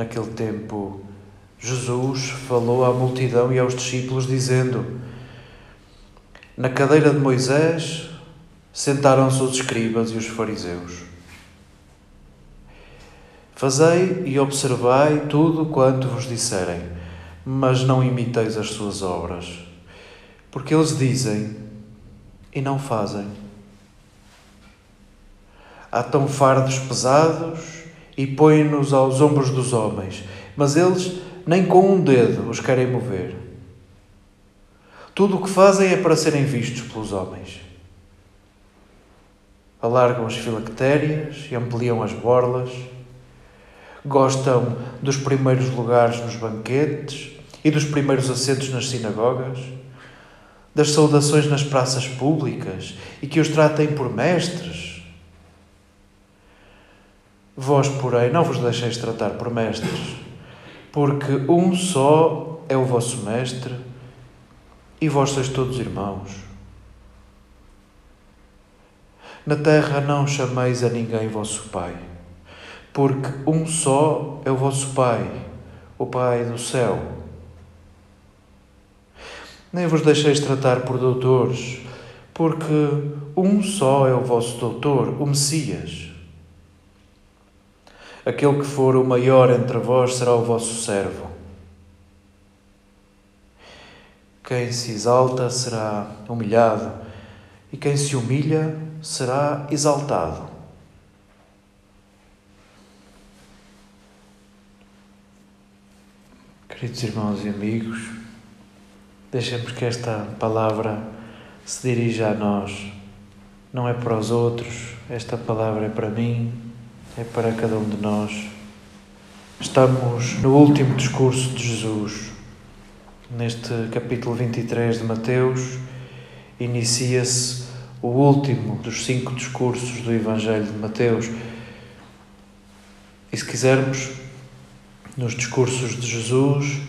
Naquele tempo, Jesus falou à multidão e aos discípulos, dizendo: Na cadeira de Moisés sentaram-se os escribas e os fariseus. Fazei e observai tudo quanto vos disserem, mas não imiteis as suas obras, porque eles dizem e não fazem. Atam fardos pesados e põem-nos aos ombros dos homens, mas eles nem com um dedo os querem mover. Tudo o que fazem é para serem vistos pelos homens. Alargam as filactérias e ampliam as borlas. Gostam dos primeiros lugares nos banquetes e dos primeiros assentos nas sinagogas, das saudações nas praças públicas e que os tratem por mestres. Vós, porém, não vos deixeis tratar por mestres porque um só é o vosso Mestre e vós sois todos irmãos. Na terra não chameis a ninguém vosso Pai, porque um só é o vosso Pai, o Pai do céu. Nem vos deixeis tratar por doutores, porque um só é o vosso doutor, o Messias. Aquele que for o maior entre vós será o vosso servo. Quem se exalta será humilhado, e quem se humilha será exaltado. Queridos irmãos e amigos, deixemos que esta palavra se dirija a nós. Não é para os outros, esta palavra é para mim, é para cada um de nós. Estamos no último discurso de Jesus. Neste capítulo 23 de Mateus, inicia-se o último dos cinco discursos do Evangelho de Mateus. E se quisermos, nos discursos de Jesus,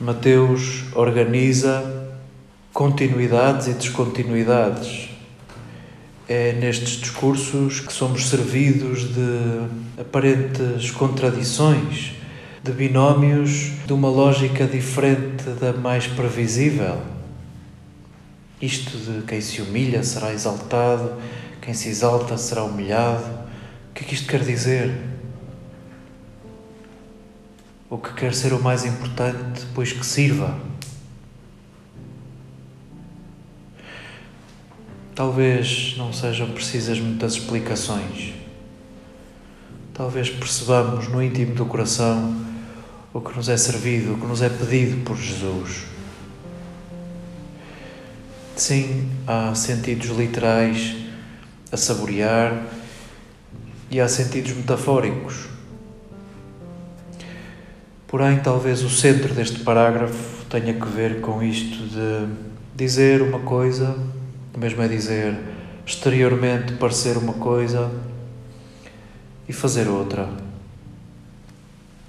Mateus organiza continuidades e descontinuidades é nestes discursos que somos servidos de aparentes contradições, de binómios de uma lógica diferente da mais previsível. Isto de quem se humilha será exaltado, quem se exalta será humilhado. O que é que isto quer dizer? O que quer ser o mais importante, pois que sirva. Talvez não sejam precisas muitas explicações. Talvez percebamos no íntimo do coração o que nos é servido, o que nos é pedido por Jesus. Sim, há sentidos literais a saborear e há sentidos metafóricos. Porém, talvez o centro deste parágrafo tenha que ver com isto de dizer uma coisa mesmo é dizer exteriormente parecer uma coisa e fazer outra.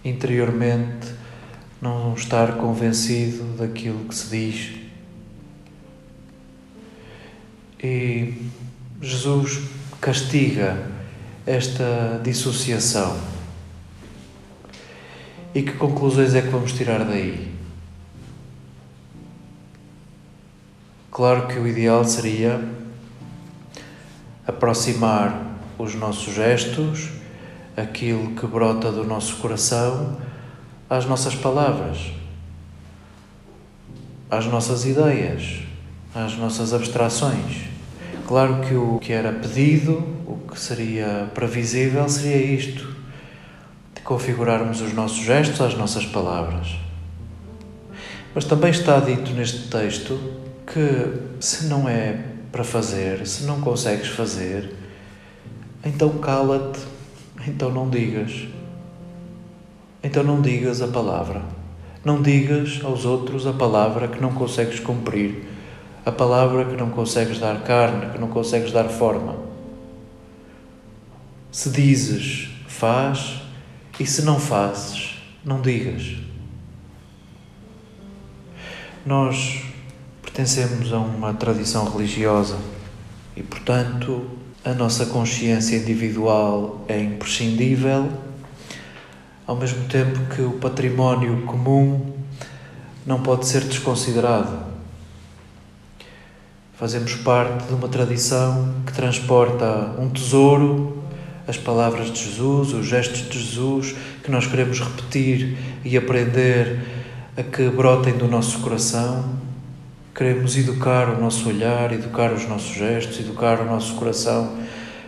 Interiormente não estar convencido daquilo que se diz. E Jesus castiga esta dissociação. E que conclusões é que vamos tirar daí? Claro que o ideal seria aproximar os nossos gestos, aquilo que brota do nosso coração, às nossas palavras, às nossas ideias, às nossas abstrações. Claro que o que era pedido, o que seria previsível, seria isto: de configurarmos os nossos gestos às nossas palavras. Mas também está dito neste texto que se não é para fazer, se não consegues fazer, então cala-te, então não digas. Então não digas a palavra. Não digas aos outros a palavra que não consegues cumprir, a palavra que não consegues dar carne, que não consegues dar forma. Se dizes, faz, e se não fazes, não digas. Nós pertencemos a uma tradição religiosa e, portanto, a nossa consciência individual é imprescindível, ao mesmo tempo que o património comum não pode ser desconsiderado. Fazemos parte de uma tradição que transporta um tesouro, as palavras de Jesus, os gestos de Jesus, que nós queremos repetir e aprender a que brotem do nosso coração. Queremos educar o nosso olhar, educar os nossos gestos, educar o nosso coração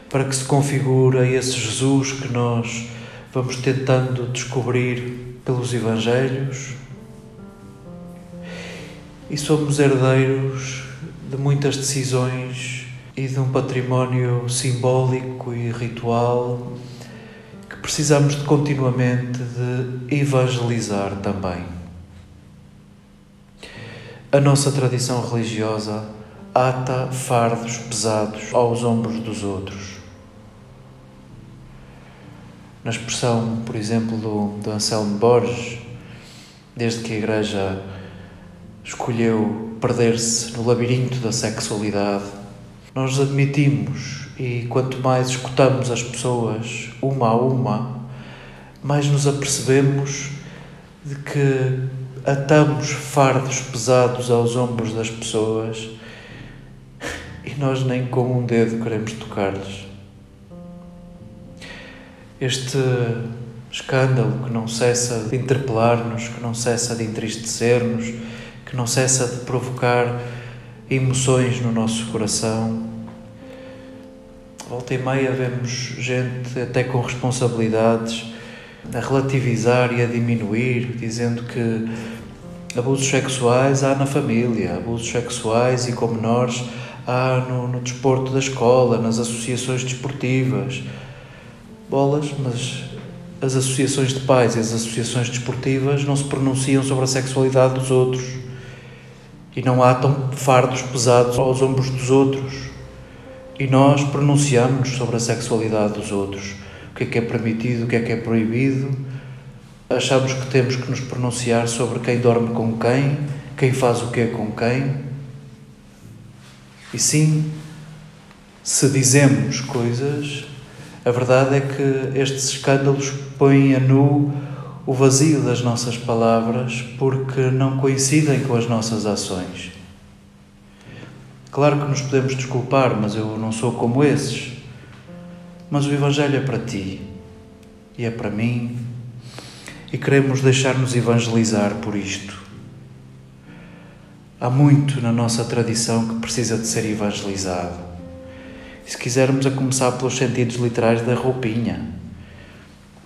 para que se configure esse Jesus que nós vamos tentando descobrir pelos Evangelhos. E somos herdeiros de muitas decisões e de um património simbólico e ritual que precisamos de continuamente de evangelizar também. A nossa tradição religiosa ata fardos pesados aos ombros dos outros. Na expressão, por exemplo, do, do Anselmo Borges, desde que a Igreja escolheu perder-se no labirinto da sexualidade, nós admitimos e quanto mais escutamos as pessoas uma a uma, mais nos apercebemos de que atamos fardos pesados aos ombros das pessoas e nós nem com um dedo queremos tocar-lhes. Este escândalo que não cessa de interpelar-nos, que não cessa de entristecer-nos, que não cessa de provocar emoções no nosso coração. Volta e meia vemos gente até com responsabilidades a relativizar e a diminuir, dizendo que Abusos sexuais há na família, abusos sexuais e com menores há no, no desporto da escola, nas associações desportivas. Bolas, mas as associações de pais e as associações desportivas não se pronunciam sobre a sexualidade dos outros e não atam fardos pesados aos ombros dos outros. E nós pronunciamos sobre a sexualidade dos outros, o que é que é permitido, o que é que é proibido Achamos que temos que nos pronunciar sobre quem dorme com quem, quem faz o que com quem. E sim, se dizemos coisas, a verdade é que estes escândalos põem a nu o vazio das nossas palavras porque não coincidem com as nossas ações. Claro que nos podemos desculpar, mas eu não sou como esses. Mas o Evangelho é para ti e é para mim e queremos deixar-nos evangelizar por isto. Há muito na nossa tradição que precisa de ser evangelizado. E se quisermos a começar pelos sentidos literais da roupinha,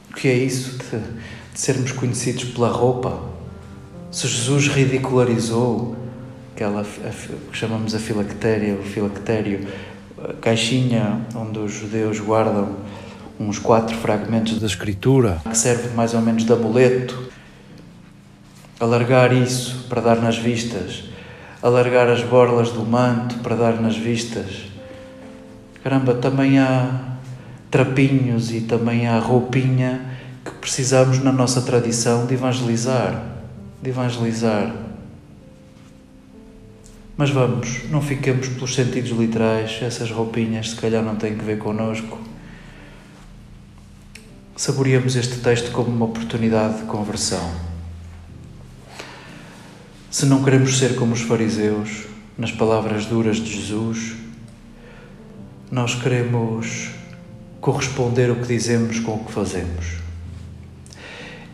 o que é isso de, de sermos conhecidos pela roupa? Se Jesus ridicularizou aquela que chamamos a filactéria, o filactério, a caixinha onde os judeus guardam uns quatro fragmentos da Escritura, que serve mais ou menos de amuleto. Alargar isso para dar nas vistas, alargar as borlas do manto para dar nas vistas. Caramba, também há trapinhos e também há roupinha que precisamos na nossa tradição de evangelizar, de evangelizar. Mas vamos, não fiquemos pelos sentidos literais, essas roupinhas se calhar não têm que ver connosco saboreamos este texto como uma oportunidade de conversão. Se não queremos ser como os fariseus, nas palavras duras de Jesus, nós queremos corresponder o que dizemos com o que fazemos.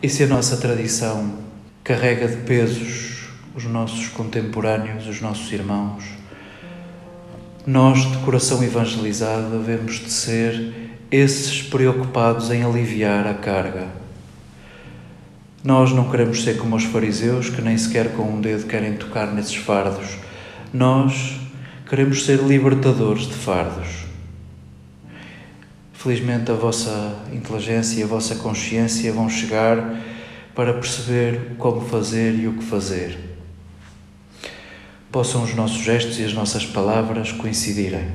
E se a nossa tradição carrega de pesos os nossos contemporâneos, os nossos irmãos, nós, de coração evangelizado, devemos de ser esses preocupados em aliviar a carga. Nós não queremos ser como os fariseus que nem sequer com um dedo querem tocar nesses fardos. Nós queremos ser libertadores de fardos. Felizmente a vossa inteligência e a vossa consciência vão chegar para perceber como fazer e o que fazer. Possam os nossos gestos e as nossas palavras coincidirem.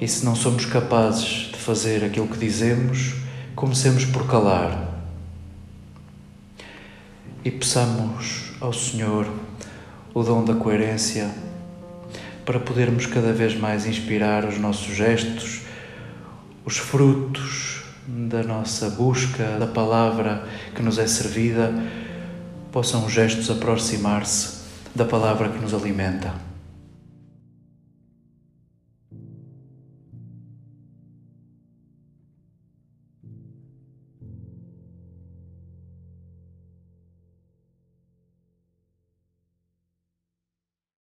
E se não somos capazes fazer aquilo que dizemos, comecemos por calar e peçamos ao Senhor o dom da coerência para podermos cada vez mais inspirar os nossos gestos, os frutos da nossa busca da palavra que nos é servida, possam os gestos aproximar-se da palavra que nos alimenta.